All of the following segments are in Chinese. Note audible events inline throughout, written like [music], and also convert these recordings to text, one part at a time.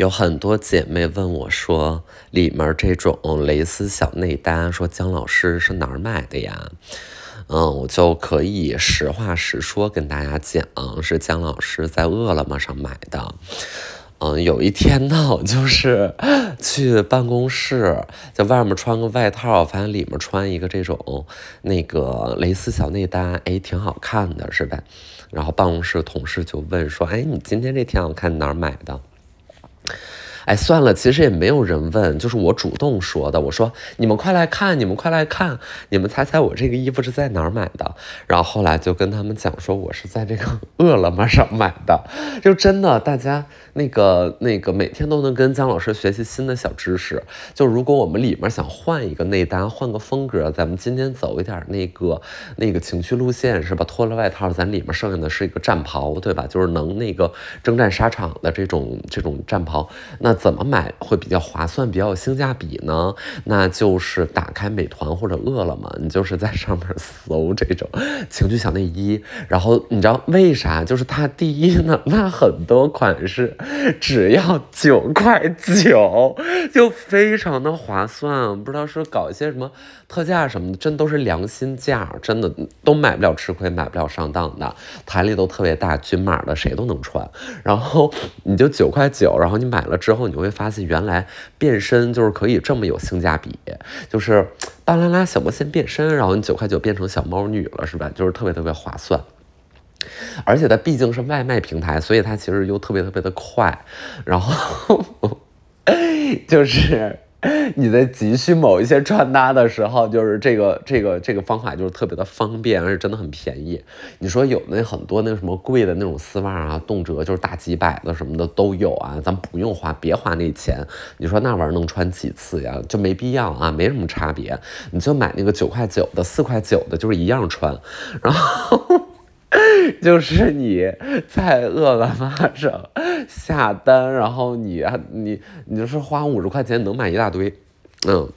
有很多姐妹问我说，里面这种蕾丝小内搭，说姜老师是哪儿买的呀？嗯，我就可以实话实说跟大家讲，是姜老师在饿了么上买的。嗯，有一天呢，我就是去办公室，在外面穿个外套，发现里面穿一个这种那个蕾丝小内搭，哎，挺好看的，是吧？然后办公室同事就问说，哎，你今天这挺好看，哪儿买的？哎，算了，其实也没有人问，就是我主动说的。我说你们快来看，你们快来看，你们猜猜我这个衣服是在哪儿买的？然后后来就跟他们讲说，我是在这个 [laughs] 饿了么上买的。就真的，大家那个那个每天都能跟姜老师学习新的小知识。就如果我们里面想换一个内搭，换个风格，咱们今天走一点那个那个情趣路线是吧？脱了外套，咱里面剩下的是一个战袍，对吧？就是能那个征战沙场的这种这种战袍，那。怎么买会比较划算、比较有性价比呢？那就是打开美团或者饿了么，你就是在上面搜这种情趣小内衣。然后你知道为啥？就是它第一呢，那很多款式只要九块九，就非常的划算。不知道是搞一些什么特价什么的，真都是良心价，真的都买不了吃亏，买不了上当的。弹力都特别大，均码的谁都能穿。然后你就九块九，然后你买了之。后你会发现，原来变身就是可以这么有性价比，就是巴啦啦小魔仙变身，然后你九块九变成小猫女了，是吧？就是特别特别划算，而且它毕竟是外卖平台，所以它其实又特别特别的快，然后就是。你在急需某一些穿搭的时候，就是这个这个这个方法就是特别的方便，而且真的很便宜。你说有那很多那什么贵的那种丝袜啊，动辄就是大几百的什么的都有啊，咱不用花，别花那钱。你说那玩意儿能穿几次呀？就没必要啊，没什么差别。你就买那个九块九的、四块九的，就是一样穿。然后。[laughs] 就是你在饿了么上下单，然后你你你就是花五十块钱能买一大堆，嗯，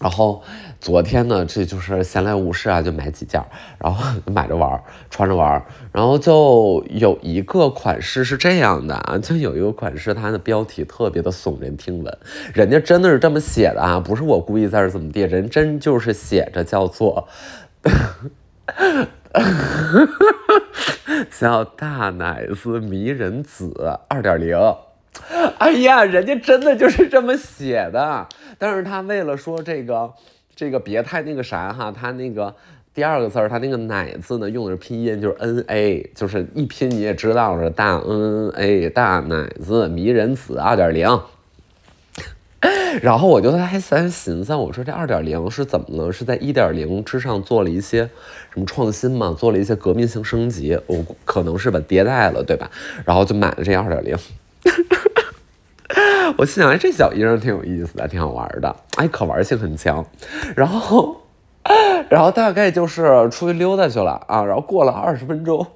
然后昨天呢，这就是闲来无事啊，就买几件，然后 [laughs] 买着玩，穿着玩，然后就有一个款式是这样的啊，就有一个款式，它的标题特别的耸人听闻，人家真的是这么写的啊，不是我故意在这怎么地，人真就是写着叫做。[laughs] 叫大奶子迷人子二点零，哎呀，人家真的就是这么写的。但是他为了说这个这个别太那个啥哈，他那个第二个字儿，他那个奶字呢用的是拼音，就是 N A，就是一拼你也知道是大 N A 大奶子迷人子二点零。[laughs] 然后我就在三寻思，我说这二点零是怎么了？是在一点零之上做了一些什么创新嘛？做了一些革命性升级？我可能是吧，迭代了，对吧？然后就买了这二点零。[laughs] 我心想，哎，这小衣裳挺有意思的，挺好玩的，哎，可玩性很强。然后，然后大概就是出去溜达去了啊。然后过了二十分钟，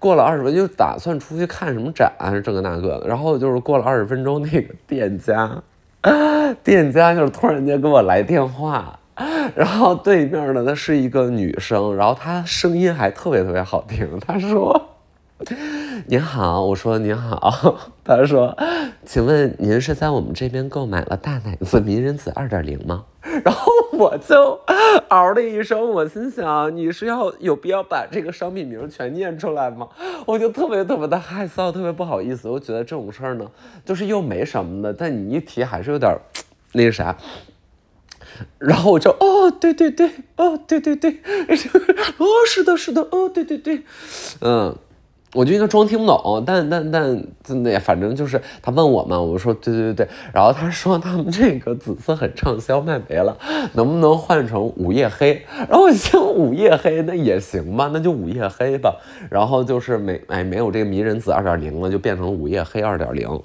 过了二十分钟，就打算出去看什么展，这个那个的。然后就是过了二十分钟，那个店家。[laughs] 店家就是突然间给我来电话，[laughs] 然后对面呢，她是一个女生，然后她声音还特别特别好听。她说：“ [laughs] 您好。”我说：“您好。”她说：“请问您是在我们这边购买了大奶子迷人子二点零吗？”然后我就 [laughs] 嗷的一声，我心想：“你是要有必要把这个商品名全念出来吗？”我就特别特别的害臊，特别不好意思。我觉得这种事儿呢，[laughs] 就是又没什么的，但你一提还是有点那个啥。[laughs] 然后我就哦，对对对，哦对对对，哦是的，是的，哦对对对，嗯。我就应该装听不懂，但但但真的，反正就是他问我嘛，我说对对对对，然后他说他们这个紫色很畅销，卖没了，[laughs] 能不能换成午夜黑？然后我想午夜黑那也行吧，那就午夜黑吧。然后就是没哎没有这个迷人紫二点零了，就变成午夜黑二点零。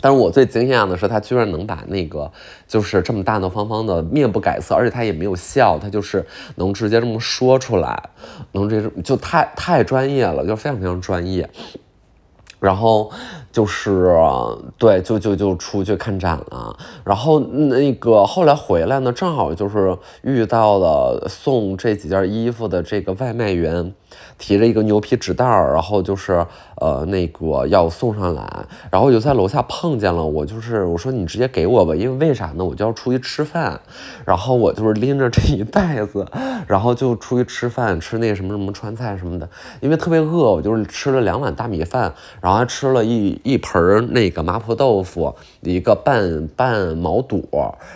但是我最惊讶的是，他居然能把那个就是这么大大方方的面不改色，而且他也没有笑，他就是能直接这么说出来，能这就太太专业了，就非常非常专业。然后就是对，就就就出去看展了。然后那个后来回来呢，正好就是遇到了送这几件衣服的这个外卖员，提着一个牛皮纸袋儿，然后就是呃那个要送上来，然后我就在楼下碰见了，我就是我说你直接给我吧，因为为啥呢？我就要出去吃饭，然后我就是拎着这一袋子，然后就出去吃饭，吃那什么什么川菜什么的，因为特别饿，我就是吃了两碗大米饭，然后还吃了一一盆那个麻婆豆腐，一个拌拌毛肚，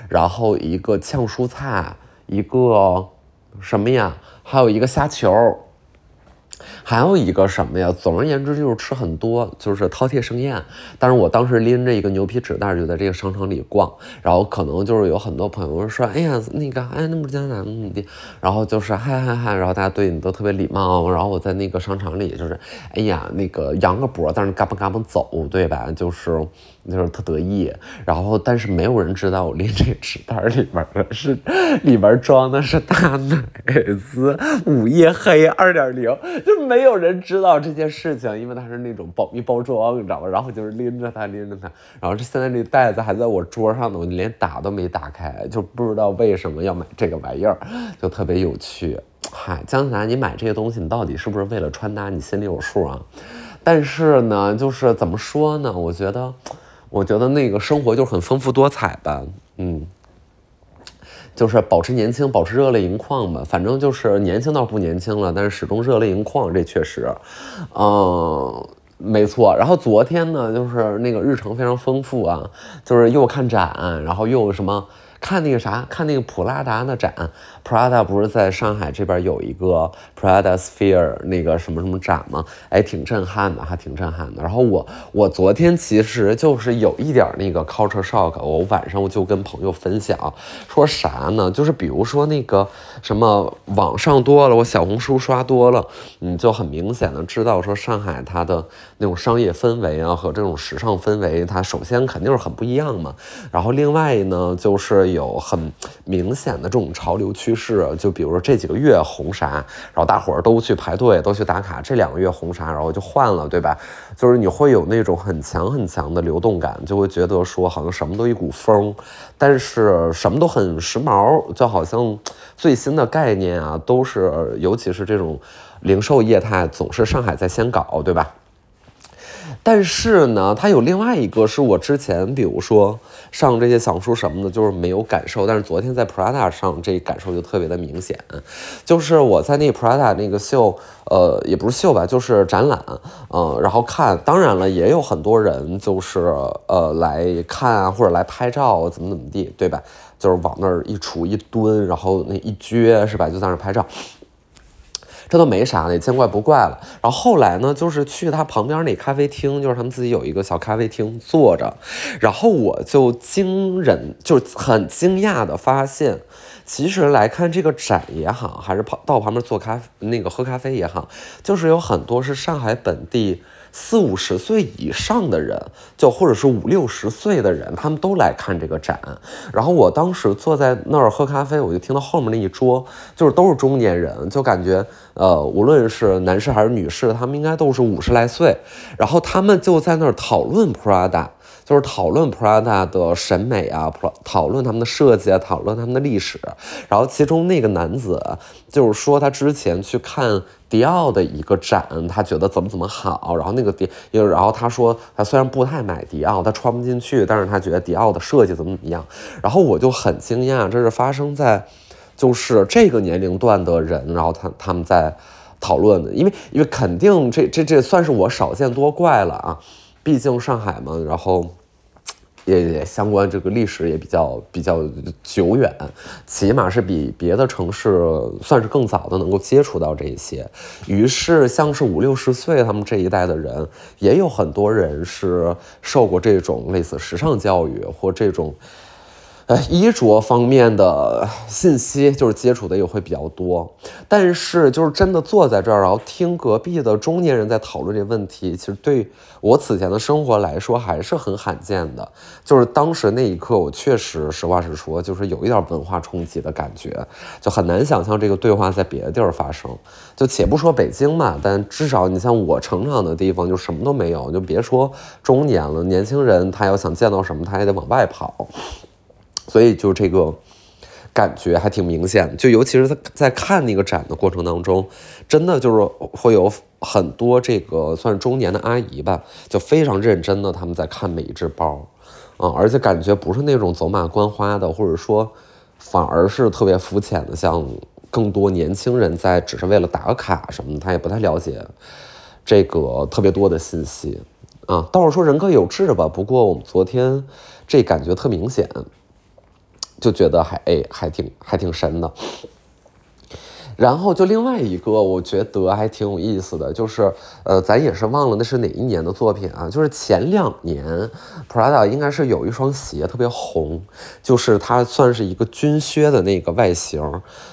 然后一个炝蔬菜，一个什么呀？还有一个虾球。还有一个什么呀？总而言之就是吃很多，就是饕餮盛宴。但是我当时拎着一个牛皮纸袋就在这个商场里逛，然后可能就是有很多朋友说：“哎呀，那个，哎，那不是江南怎么地？”然后就是嗨嗨嗨，然后大家对你都特别礼貌。然后我在那个商场里就是，哎呀，那个扬个脖，但是嘎嘣嘎嘣走，对吧？就是。就是特得意，然后但是没有人知道我拎这纸袋里边的是，里边装的是大奶子午夜黑二点零，就没有人知道这件事情，因为它是那种保密包装，你知道吗？然后就是拎着它拎着它，然后这现在这袋子还在我桌上呢，我连打都没打开，就不知道为什么要买这个玩意儿，就特别有趣。嗨，江南，你买这些东西，你到底是不是为了穿搭？你心里有数啊？但是呢，就是怎么说呢？我觉得。我觉得那个生活就很丰富多彩吧，嗯，就是保持年轻，保持热泪盈眶吧。反正就是年轻倒不年轻了，但是始终热泪盈眶，这确实，嗯，没错。然后昨天呢，就是那个日程非常丰富啊，就是又看展，然后又什么。看那个啥，看那个普拉达的展，Prada 不是在上海这边有一个 Prada Sphere 那个什么什么展吗？哎，挺震撼的，还挺震撼的。然后我我昨天其实就是有一点那个 culture shock，我晚上我就跟朋友分享，说啥呢？就是比如说那个什么网上多了，我小红书刷多了，你就很明显的知道说上海它的那种商业氛围啊和这种时尚氛围，它首先肯定是很不一样嘛。然后另外呢就是。有很明显的这种潮流趋势，就比如说这几个月红啥，然后大伙儿都去排队，都去打卡。这两个月红啥，然后就换了，对吧？就是你会有那种很强很强的流动感，就会觉得说好像什么都一股风，但是什么都很时髦，就好像最新的概念啊，都是尤其是这种零售业态，总是上海在先搞，对吧？但是呢，它有另外一个是我之前，比如说上这些小书什么的，就是没有感受。但是昨天在 Prada 上，这感受就特别的明显。就是我在那 Prada 那个秀，呃，也不是秀吧，就是展览，嗯，然后看，当然了，也有很多人就是呃来看啊，或者来拍照，怎么怎么地，对吧？就是往那儿一杵一蹲，然后那一撅，是吧？就在那儿拍照。这都没啥了，也见怪不怪了。然后后来呢，就是去他旁边那咖啡厅，就是他们自己有一个小咖啡厅坐着，然后我就惊人，就很惊讶的发现，其实来看这个展也好，还是跑到旁边做咖那个喝咖啡也好，就是有很多是上海本地。四五十岁以上的人，就或者是五六十岁的人，他们都来看这个展。然后我当时坐在那儿喝咖啡，我就听到后面那一桌就是都是中年人，就感觉呃，无论是男士还是女士，他们应该都是五十来岁。然后他们就在那儿讨论 Prada。就是讨论 Prada 的审美啊，讨论他们的设计啊，讨论他们的历史。然后其中那个男子就是说，他之前去看迪奥的一个展，他觉得怎么怎么好。然后那个迪，然后他说他虽然不太买迪奥，他穿不进去，但是他觉得迪奥的设计怎么怎么样。然后我就很惊讶，这是发生在就是这个年龄段的人，然后他他们在讨论的，因为因为肯定这这这算是我少见多怪了啊，毕竟上海嘛，然后。也相关，这个历史也比较比较久远，起码是比别的城市算是更早的能够接触到这一些。于是，像是五六十岁他们这一代的人，也有很多人是受过这种类似时尚教育或这种。呃衣着方面的信息就是接触的也会比较多，但是就是真的坐在这儿，然后听隔壁的中年人在讨论这问题，其实对我此前的生活来说还是很罕见的。就是当时那一刻，我确实实话实说，就是有一点文化冲击的感觉，就很难想象这个对话在别的地儿发生。就且不说北京嘛，但至少你像我成长的地方，就什么都没有，就别说中年了，年轻人他要想见到什么，他也得往外跑。所以就这个，感觉还挺明显，就尤其是在在看那个展的过程当中，真的就是会有很多这个算是中年的阿姨吧，就非常认真的他们在看每一只包，啊，而且感觉不是那种走马观花的，或者说反而是特别肤浅的，像更多年轻人在只是为了打个卡什么的，他也不太了解这个特别多的信息，啊，倒是说人各有志吧，不过我们昨天这感觉特明显。就觉得还哎还挺还挺神的。然后就另外一个，我觉得还挺有意思的，就是呃，咱也是忘了那是哪一年的作品啊？就是前两年，Prada 应该是有一双鞋特别红，就是它算是一个军靴的那个外形，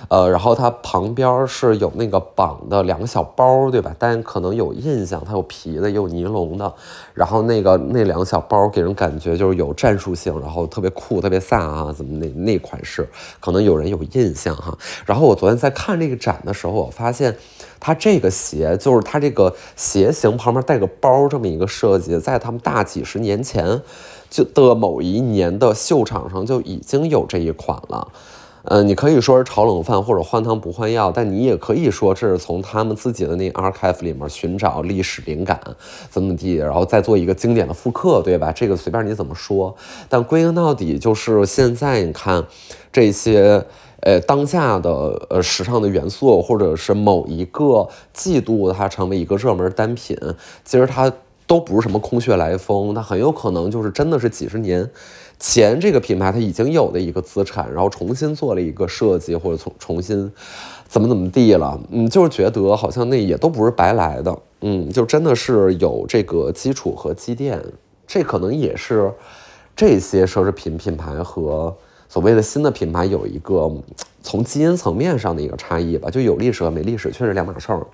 呃，然后它旁边是有那个绑的两个小包，对吧？但可能有印象，它有皮的，也有尼龙的，然后那个那两个小包给人感觉就是有战术性，然后特别酷、特别飒啊，怎么那那款式，可能有人有印象哈。然后我昨天在看这个。展的时候，我发现它这个鞋就是它这个鞋型旁边带个包这么一个设计，在他们大几十年前就的某一年的秀场上就已经有这一款了。呃，你可以说是炒冷饭或者换汤不换药，但你也可以说这是从他们自己的那 archive 里面寻找历史灵感，怎么地，然后再做一个经典的复刻，对吧？这个随便你怎么说，但归根到底就是现在你看这些。呃，当下的呃时尚的元素，或者是某一个季度它成为一个热门单品，其实它都不是什么空穴来风，它很有可能就是真的是几十年前这个品牌它已经有的一个资产，然后重新做了一个设计，或者重重新怎么怎么地了，嗯，就是觉得好像那也都不是白来的，嗯，就真的是有这个基础和积淀，这可能也是这些奢侈品品牌和。所谓的新的品牌有一个从基因层面上的一个差异吧，就有历史和没历史确实两码事儿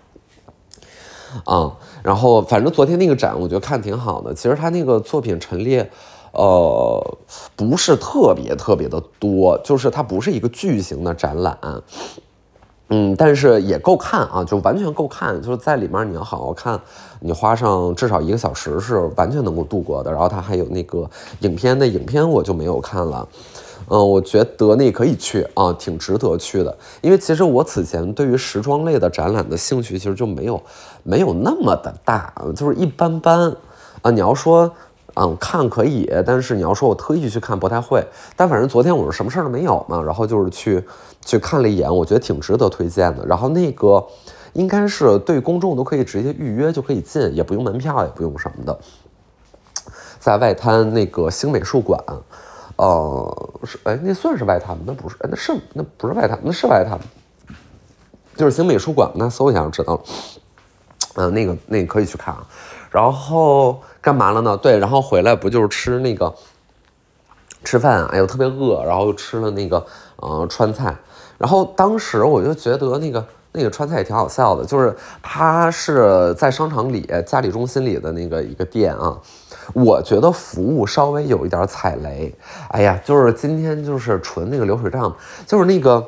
啊。然后反正昨天那个展，我觉得看挺好的。其实他那个作品陈列，呃，不是特别特别的多，就是它不是一个巨型的展览，嗯，但是也够看啊，就完全够看。就是在里面你要好好看，你花上至少一个小时是完全能够度过的。然后它还有那个影片的影片，我就没有看了。嗯，我觉得那可以去啊，挺值得去的。因为其实我此前对于时装类的展览的兴趣，其实就没有没有那么的大，就是一般般啊。你要说嗯看可以，但是你要说我特意去看不太会。但反正昨天我是什么事儿都没有嘛，然后就是去去看了一眼，我觉得挺值得推荐的。然后那个应该是对公众都可以直接预约就可以进，也不用门票，也不用什么的，在外滩那个新美术馆。呃，是哎，那算是外滩吗？那不是，哎，那是那不是外滩，那是外滩，就是新美术馆。那搜一下就知道了。嗯，那个那个可以去看啊。然后干嘛了呢？对，然后回来不就是吃那个吃饭？哎呦，特别饿，然后又吃了那个呃川菜。然后当时我就觉得那个那个川菜也挺好笑的，就是它是在商场里嘉里中心里的那个一个店啊。我觉得服务稍微有一点踩雷，哎呀，就是今天就是纯那个流水账，就是那个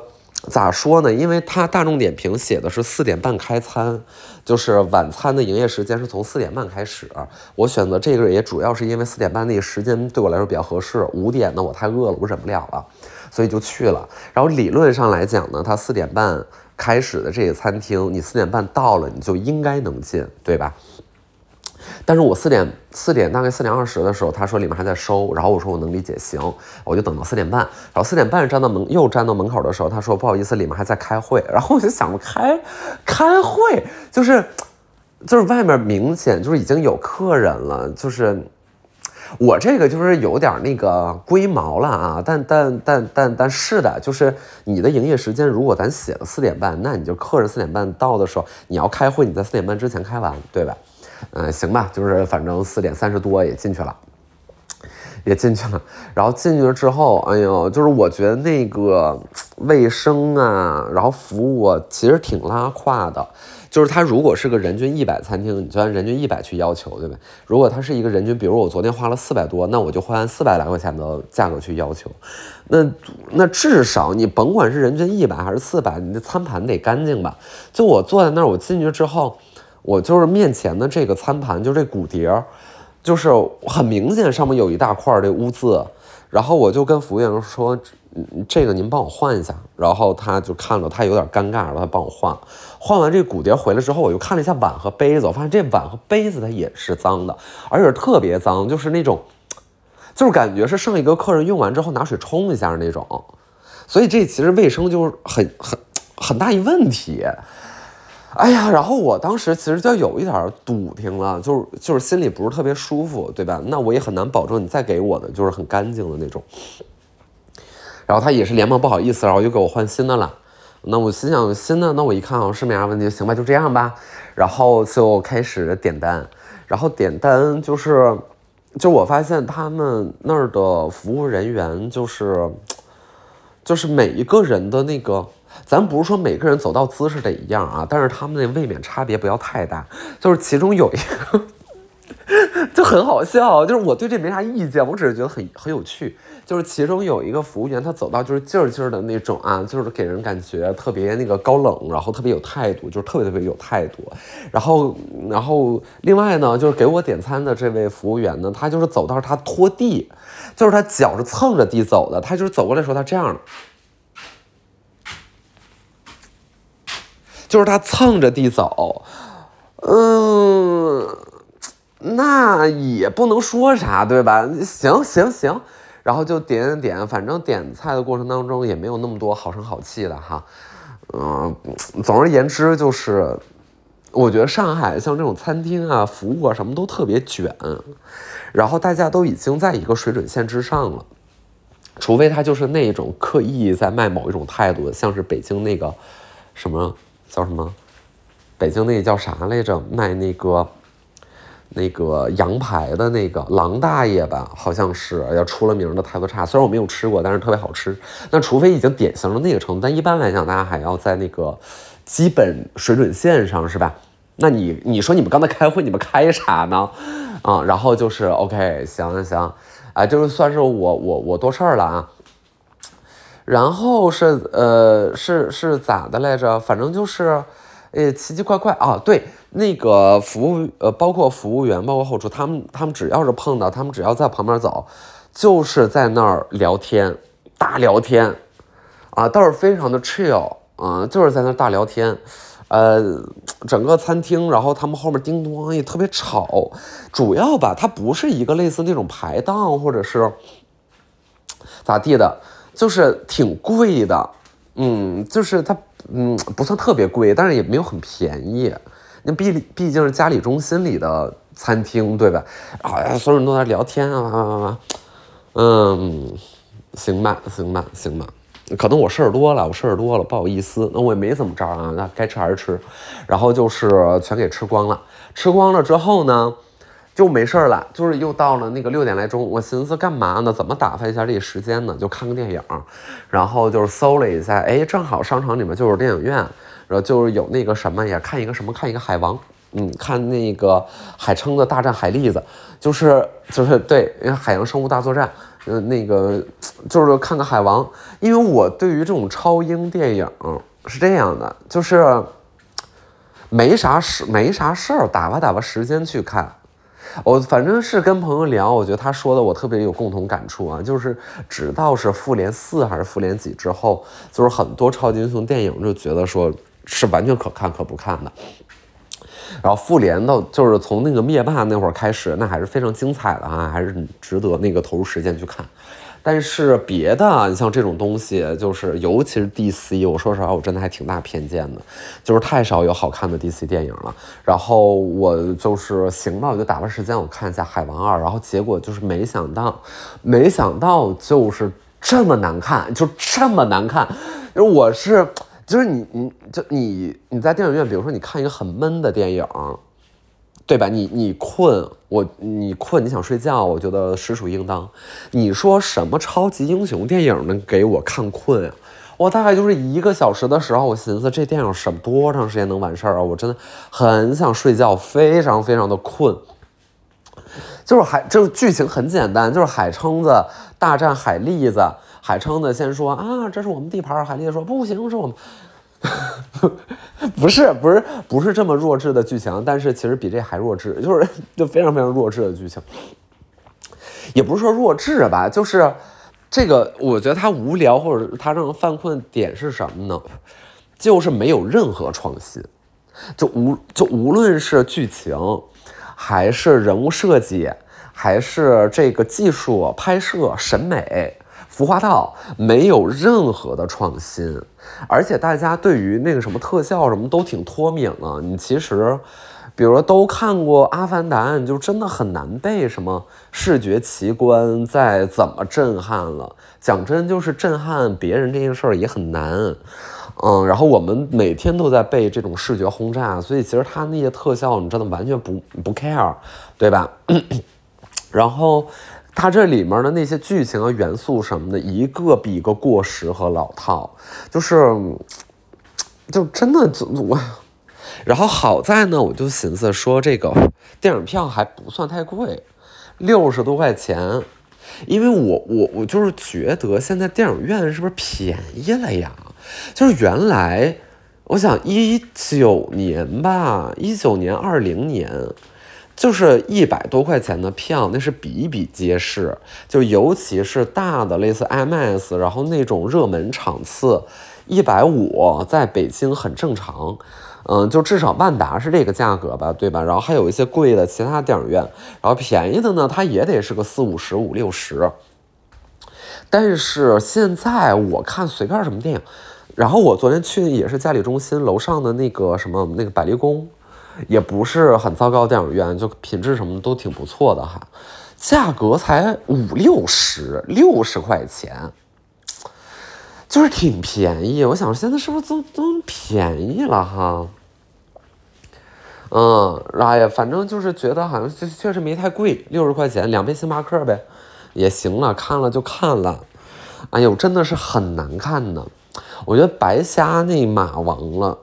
咋说呢？因为它大众点评写的是四点半开餐，就是晚餐的营业时间是从四点半开始。我选择这个也主要是因为四点半那个时间对我来说比较合适。五点呢，我太饿了，我忍不了了，所以就去了。然后理论上来讲呢，它四点半开始的这个餐厅，你四点半到了，你就应该能进，对吧？但是我四点四点大概四点二十的时候，他说里面还在收，然后我说我能理解，行，我就等到四点半，然后四点半站到门又站到门口的时候，他说不好意思，里面还在开会，[laughs] 然后我就想不开开会就是就是外面明显就是已经有客人了，就是我这个就是有点那个龟毛了啊，但但但但但是的，就是你的营业时间如果咱写了四点半，那你就客人四点半到的时候你要开会，你在四点半之前开完，对吧？嗯，行吧，就是反正四点三十多也进去了，也进去了。然后进去了之后，哎呦，就是我觉得那个卫生啊，然后服务，其实挺拉胯的。就是它如果是个人均一百餐厅，你就按人均一百去要求，对吧？如果它是一个人均，比如我昨天花了四百多，那我就会按四百来块钱的价格去要求。那那至少你甭管是人均一百还是四百，你的餐盘得干净吧？就我坐在那儿，我进去之后。我就是面前的这个餐盘，就这骨碟儿，就是很明显上面有一大块这污渍，然后我就跟服务员说：“这个您帮我换一下。”然后他就看了，他有点尴尬，然后他帮我换。换完这个骨碟回来之后，我又看了一下碗和杯子，我发现这碗和杯子它也是脏的，而且特别脏，就是那种，就是感觉是上一个客人用完之后拿水冲一下那种。所以这其实卫生就是很很很大一问题。哎呀，然后我当时其实就有一点堵听了，就是就是心里不是特别舒服，对吧？那我也很难保证你再给我的就是很干净的那种。然后他也是连忙不好意思，然后又给我换新的了。那我心想新的，那我一看好像是没啥问题，行吧，就这样吧。然后就开始点单，然后点单就是，就我发现他们那儿的服务人员就是，就是每一个人的那个。咱不是说每个人走到姿势得一样啊，但是他们那未免差别不要太大。就是其中有一个 [laughs] 就很好笑，就是我对这没啥意见，我只是觉得很很有趣。就是其中有一个服务员，他走到就是劲儿劲儿的那种啊，就是给人感觉特别那个高冷，然后特别有态度，就是特别特别有态度。然后，然后另外呢，就是给我点餐的这位服务员呢，他就是走道他拖地，就是他脚是蹭着地走的，他就是走过来时候他这样。就是他蹭着地走，嗯，那也不能说啥，对吧？行行行，然后就点点点，反正点菜的过程当中也没有那么多好声好气的哈，嗯，总而言之就是，我觉得上海像这种餐厅啊、服务啊什么都特别卷，然后大家都已经在一个水准线之上了，除非他就是那种刻意在卖某一种态度，像是北京那个什么。叫什么？北京那叫啥来着？卖那个那个羊排的那个狼大爷吧，好像是要出了名的态度差。虽然我没有吃过，但是特别好吃。那除非已经典型到那个程度，但一般来讲，大家还要在那个基本水准线上，是吧？那你你说你们刚才开会，你们开啥呢？啊，然后就是 OK，行行行，啊，就是算是我我我多事儿了啊。然后是呃是是咋的来着？反正就是，呃奇奇怪怪啊。对，那个服务呃包括服务员包括后厨，他们他们只要是碰到，他们只要在旁边走，就是在那儿聊天，大聊天，啊倒是非常的 chill 啊，就是在那儿大聊天，呃整个餐厅，然后他们后面叮咚也特别吵，主要吧它不是一个类似那种排档或者是咋地的。就是挺贵的，嗯，就是它，嗯，不算特别贵，但是也没有很便宜。那毕毕竟是家里中心里的餐厅，对吧？好像，所有人都在聊天啊，嗯，行吧，行吧，行吧。可能我事儿多了，我事儿多了，不好意思。那我也没怎么着啊，那该吃还是吃。然后就是全给吃光了，吃光了之后呢？就没事儿了，就是又到了那个六点来钟，我寻思干嘛呢？怎么打发一下这时间呢？就看个电影，然后就是搜了一下，哎，正好商场里面就是电影院，然后就是有那个什么呀，看一个什么，看一个海王，嗯，看那个海称的大战海蛎子，就是就是对，海洋生物大作战，嗯，那个就是看个海王，因为我对于这种超英电影是这样的，就是没啥事，没啥事儿，打发打发时间去看。我反正是跟朋友聊，我觉得他说的我特别有共同感触啊，就是直到是复联四还是复联几之后，就是很多超级英雄电影就觉得说是完全可看可不看的。然后复联的，就是从那个灭霸那会儿开始，那还是非常精彩的啊，还是值得那个投入时间去看。但是别的，你像这种东西，就是尤其是 DC，我说实话，我真的还挺大偏见的，就是太少有好看的 DC 电影了。然后我就是行吧，我就打发时间，我看一下《海王二》，然后结果就是没想到，没想到就是这么难看，就这么难看。因为我是，就是你，你就你你在电影院，比如说你看一个很闷的电影。对吧？你你困，我你困，你想睡觉，我觉得实属应当。你说什么超级英雄电影能给我看困？我大概就是一个小时的时候，我寻思这电影什么多长时间能完事儿啊？我真的很想睡觉，非常非常的困。就是海，就是剧情很简单，就是海蛏子大战海蛎子，海蛏子先说啊，这是我们地盘，海蛎子说不行，是我们。[laughs] 不是不是不是这么弱智的剧情，但是其实比这还弱智，就是就非常非常弱智的剧情，也不是说弱智吧，就是这个我觉得它无聊，或者它让人犯困点是什么呢？就是没有任何创新，就无就无论是剧情，还是人物设计，还是这个技术拍摄、审美、服化道，没有任何的创新。而且大家对于那个什么特效什么都挺脱敏了。你其实。比如说都看过《阿凡达》，你就真的很难被什么视觉奇观再怎么震撼了。讲真，就是震撼别人这件事儿也很难。嗯，然后我们每天都在被这种视觉轰炸，所以其实它那些特效，你真的完全不不 care，对吧？[coughs] 然后它这里面的那些剧情啊、元素什么的，一个比一个过时和老套，就是，就真的我。然后好在呢，我就寻思说这个电影票还不算太贵，六十多块钱，因为我我我就是觉得现在电影院是不是便宜了呀？就是原来我想一九年吧，一九年二零年，就是一百多块钱的票，那是比比皆是，就尤其是大的类似 IMAX，然后那种热门场次，一百五在北京很正常。嗯，就至少万达是这个价格吧，对吧？然后还有一些贵的其他电影院，然后便宜的呢，它也得是个四五十、五六十。但是现在我看随便什么电影，然后我昨天去也是嘉里中心楼上的那个什么那个百丽宫，也不是很糟糕电影院，就品质什么都挺不错的哈，价格才五六十、六十块钱。就是挺便宜，我想现在是不是都都便宜了哈？嗯，哎呀，反正就是觉得好像确确实没太贵，六十块钱两杯星巴克呗，也行了，看了就看了。哎呦，真的是很难看呢，我觉得白瞎那马王了，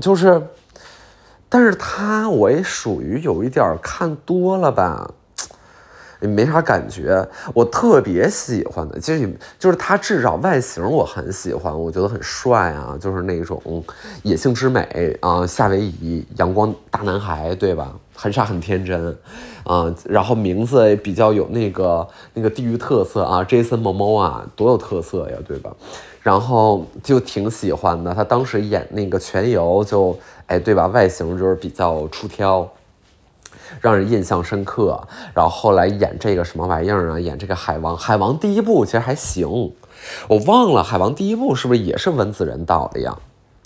就是，但是他我也属于有一点看多了吧。也没啥感觉，我特别喜欢的，其实就是他至少外形我很喜欢，我觉得很帅啊，就是那种野性之美啊，夏威夷阳光大男孩，对吧？很傻很天真，啊，然后名字也比较有那个那个地域特色啊，Jason Momoa 多有特色呀，对吧？然后就挺喜欢的，他当时演那个全游就哎，对吧？外形就是比较出挑。让人印象深刻，然后后来演这个什么玩意儿啊？演这个海王，海王第一部其实还行，我忘了海王第一部是不是也是文子仁导的呀？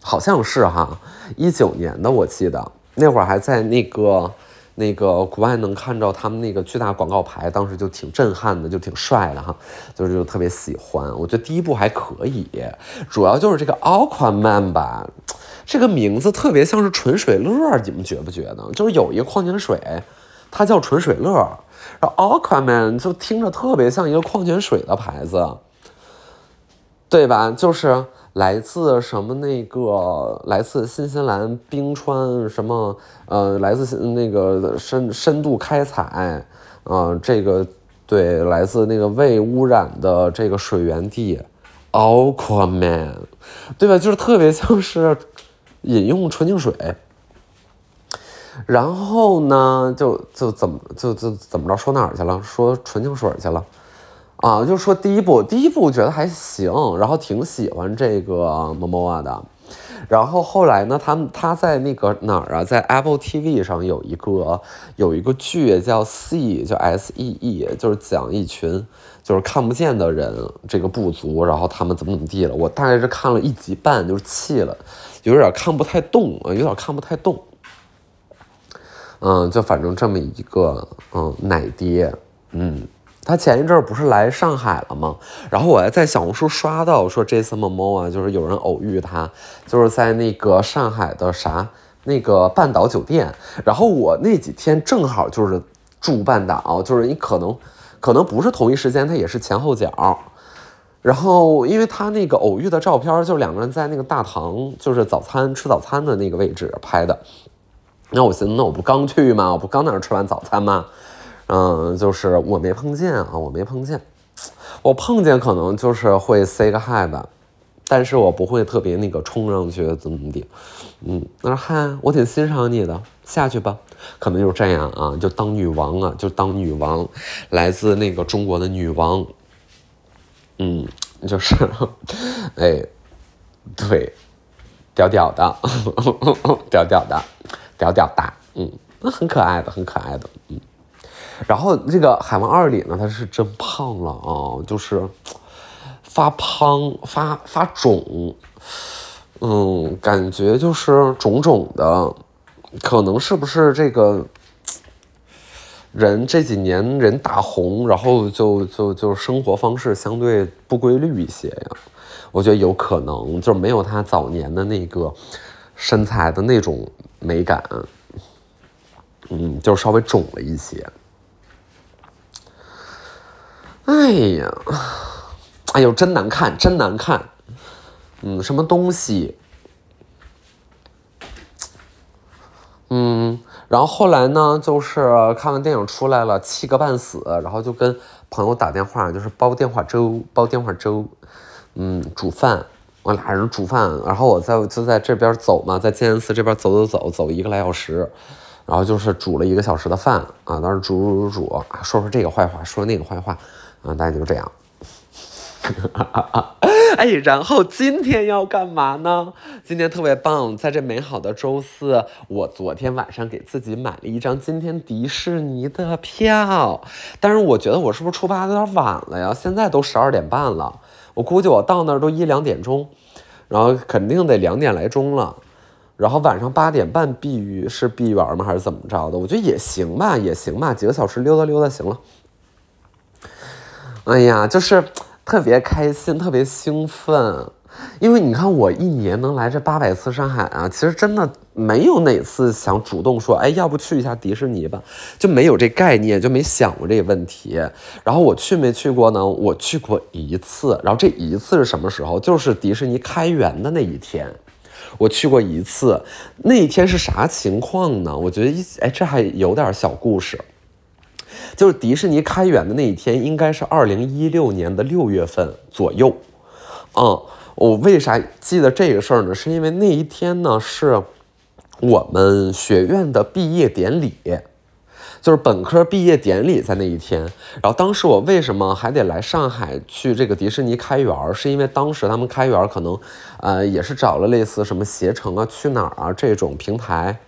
好像是哈，一九年的我记得那会儿还在那个那个国外能看着他们那个巨大广告牌，当时就挺震撼的，就挺帅的哈，就是就特别喜欢。我觉得第一部还可以，主要就是这个 Aquaman 吧。这个名字特别像是纯水乐，你们觉不觉得？就是有一个矿泉水，它叫纯水乐，然后 Aquaman 就听着特别像一个矿泉水的牌子，对吧？就是来自什么那个来自新西兰冰川什么呃，来自那个深深度开采，啊，这个对，来自那个未污染的这个水源地，Aquaman，对吧？就是特别像是。饮用纯净水，然后呢，就就怎么就就怎么着说哪儿去了？说纯净水去了，啊，就说第一部，第一部觉得还行，然后挺喜欢这个某某啊的，然后后来呢，他们他在那个哪儿啊，在 Apple TV 上有一个有一个剧叫 See，叫 S E E，就是讲一群就是看不见的人这个部族，然后他们怎么怎么地了。我大概是看了一集半，就是气了。有点看不太动啊，有点看不太动。嗯，就反正这么一个嗯奶爹，嗯，他前一阵不是来上海了吗？然后我还在小红书刷到说 Jason Momoa 就是有人偶遇他，就是在那个上海的啥那个半岛酒店。然后我那几天正好就是住半岛，就是你可能可能不是同一时间，他也是前后脚。然后，因为他那个偶遇的照片，就是两个人在那个大堂，就是早餐吃早餐的那个位置拍的。那我寻思，那我不刚去吗？我不刚在那吃完早餐吗？嗯，就是我没碰见啊，我没碰见。我碰见可能就是会 say 个 hi 吧，但是我不会特别那个冲上去怎么怎么地。嗯，那说嗨，我挺欣赏你的，下去吧。可能就是这样啊，就当女王啊，就当女王，来自那个中国的女王。嗯，就是，[laughs] 哎，对，屌屌的，屌屌的，屌屌的，嗯，那很可爱的，很可爱的，嗯。然后这个海王二里呢，他是真胖了啊，就是发胖、发发肿，嗯，感觉就是肿肿的，可能是不是这个人这几年人大红，然后就就就生活方式相对不规律一些呀？我觉得有可能，就是没有他早年的那个身材的那种美感，嗯，就稍微肿了一些。哎呀，哎呦，真难看，真难看。嗯，什么东西？嗯，然后后来呢，就是看完电影出来了，气个半死，然后就跟朋友打电话，就是煲电话粥，煲电话粥。嗯，煮饭，我俩人煮饭，然后我在就在这边走嘛，在建安寺这边走走走走一个来小时，然后就是煮了一个小时的饭啊，当时煮煮煮煮，说说这个坏话，说那个坏话。啊，大概就这样。[laughs] [laughs] 哎，然后今天要干嘛呢？今天特别棒，在这美好的周四，我昨天晚上给自己买了一张今天迪士尼的票。但是我觉得我是不是出发有点晚了呀？现在都十二点半了，我估计我到那儿都一两点钟，然后肯定得两点来钟了。然后晚上八点半闭园是闭园吗？还是怎么着的？我觉得也行吧，也行吧，几个小时溜达溜达行了。哎呀，就是特别开心，特别兴奋，因为你看我一年能来这八百次上海啊，其实真的没有哪次想主动说，哎，要不去一下迪士尼吧，就没有这概念，就没想过这个问题。然后我去没去过呢？我去过一次，然后这一次是什么时候？就是迪士尼开园的那一天，我去过一次。那一天是啥情况呢？我觉得，哎，这还有点小故事。就是迪士尼开园的那一天，应该是二零一六年的六月份左右。嗯，我为啥记得这个事儿呢？是因为那一天呢是我们学院的毕业典礼，就是本科毕业典礼在那一天。然后当时我为什么还得来上海去这个迪士尼开园？是因为当时他们开园可能，呃，也是找了类似什么携程啊、去哪儿啊这种平台。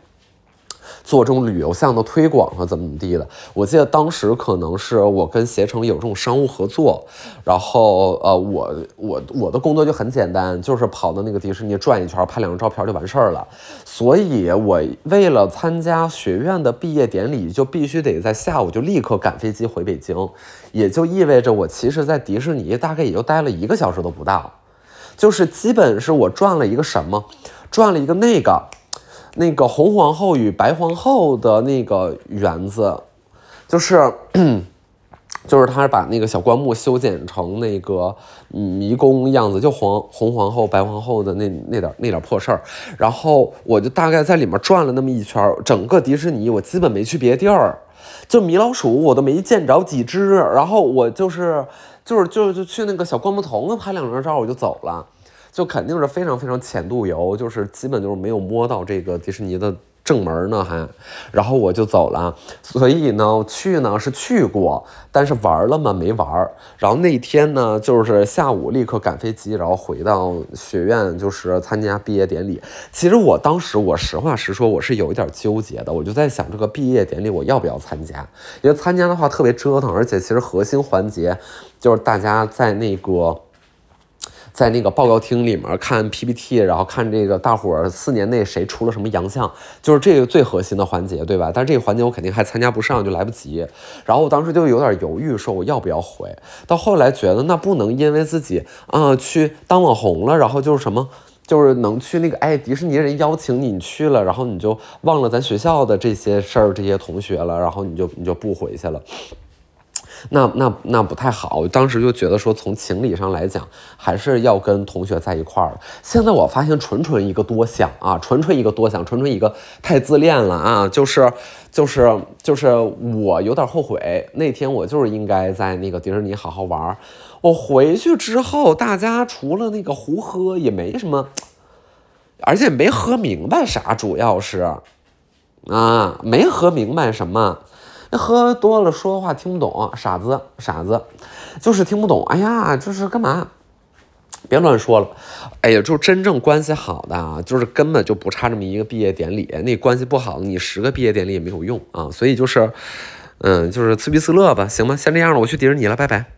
做这种旅游项的推广和怎么怎么地的，我记得当时可能是我跟携程有这种商务合作，然后呃，我我我的工作就很简单，就是跑到那个迪士尼转一圈，拍两张照片就完事儿了。所以我为了参加学院的毕业典礼，就必须得在下午就立刻赶飞机回北京，也就意味着我其实在迪士尼大概也就待了一个小时都不到，就是基本是我转了一个什么，转了一个那个。那个红皇后与白皇后的那个园子，就是，[clears throat] 就是他把那个小棺木修剪成那个迷宫样子，就皇红皇后、白皇后的那那点那点破事儿。然后我就大概在里面转了那么一圈，整个迪士尼我基本没去别地儿，就米老鼠我都没见着几只。然后我就是就是就就去那个小灌木丛拍两张照，我就走了。就肯定是非常非常浅度游，就是基本就是没有摸到这个迪士尼的正门呢，还，然后我就走了。所以呢，去呢是去过，但是玩了吗？没玩。然后那天呢，就是下午立刻赶飞机，然后回到学院，就是参加毕业典礼。其实我当时，我实话实说，我是有一点纠结的，我就在想这个毕业典礼我要不要参加？因为参加的话特别折腾，而且其实核心环节就是大家在那个。在那个报告厅里面看 PPT，然后看这个大伙儿四年内谁出了什么洋相，就是这个最核心的环节，对吧？但是这个环节我肯定还参加不上，就来不及。然后我当时就有点犹豫，说我要不要回。到后来觉得那不能因为自己啊去当网红了，然后就是什么，就是能去那个哎迪士尼人邀请你去了，然后你就忘了咱学校的这些事儿、这些同学了，然后你就你就不回去了。那那那不太好，当时就觉得说从情理上来讲，还是要跟同学在一块儿。现在我发现纯纯一个多想啊，纯纯一个多想，纯纯一个太自恋了啊，就是就是就是我有点后悔，那天我就是应该在那个迪士尼好好玩。我回去之后，大家除了那个胡喝也没什么，而且没喝明白啥，主要是啊，没喝明白什么。那喝多了说话听不懂，傻子傻子。就是听不懂。哎呀，就是干嘛？别乱说了。哎呀，就真正关系好的啊，就是根本就不差这么一个毕业典礼。那关系不好，你十个毕业典礼也没有用啊。所以就是，嗯，就是自娱自乐吧，行吧？先这样了，我去迪士尼了，拜拜。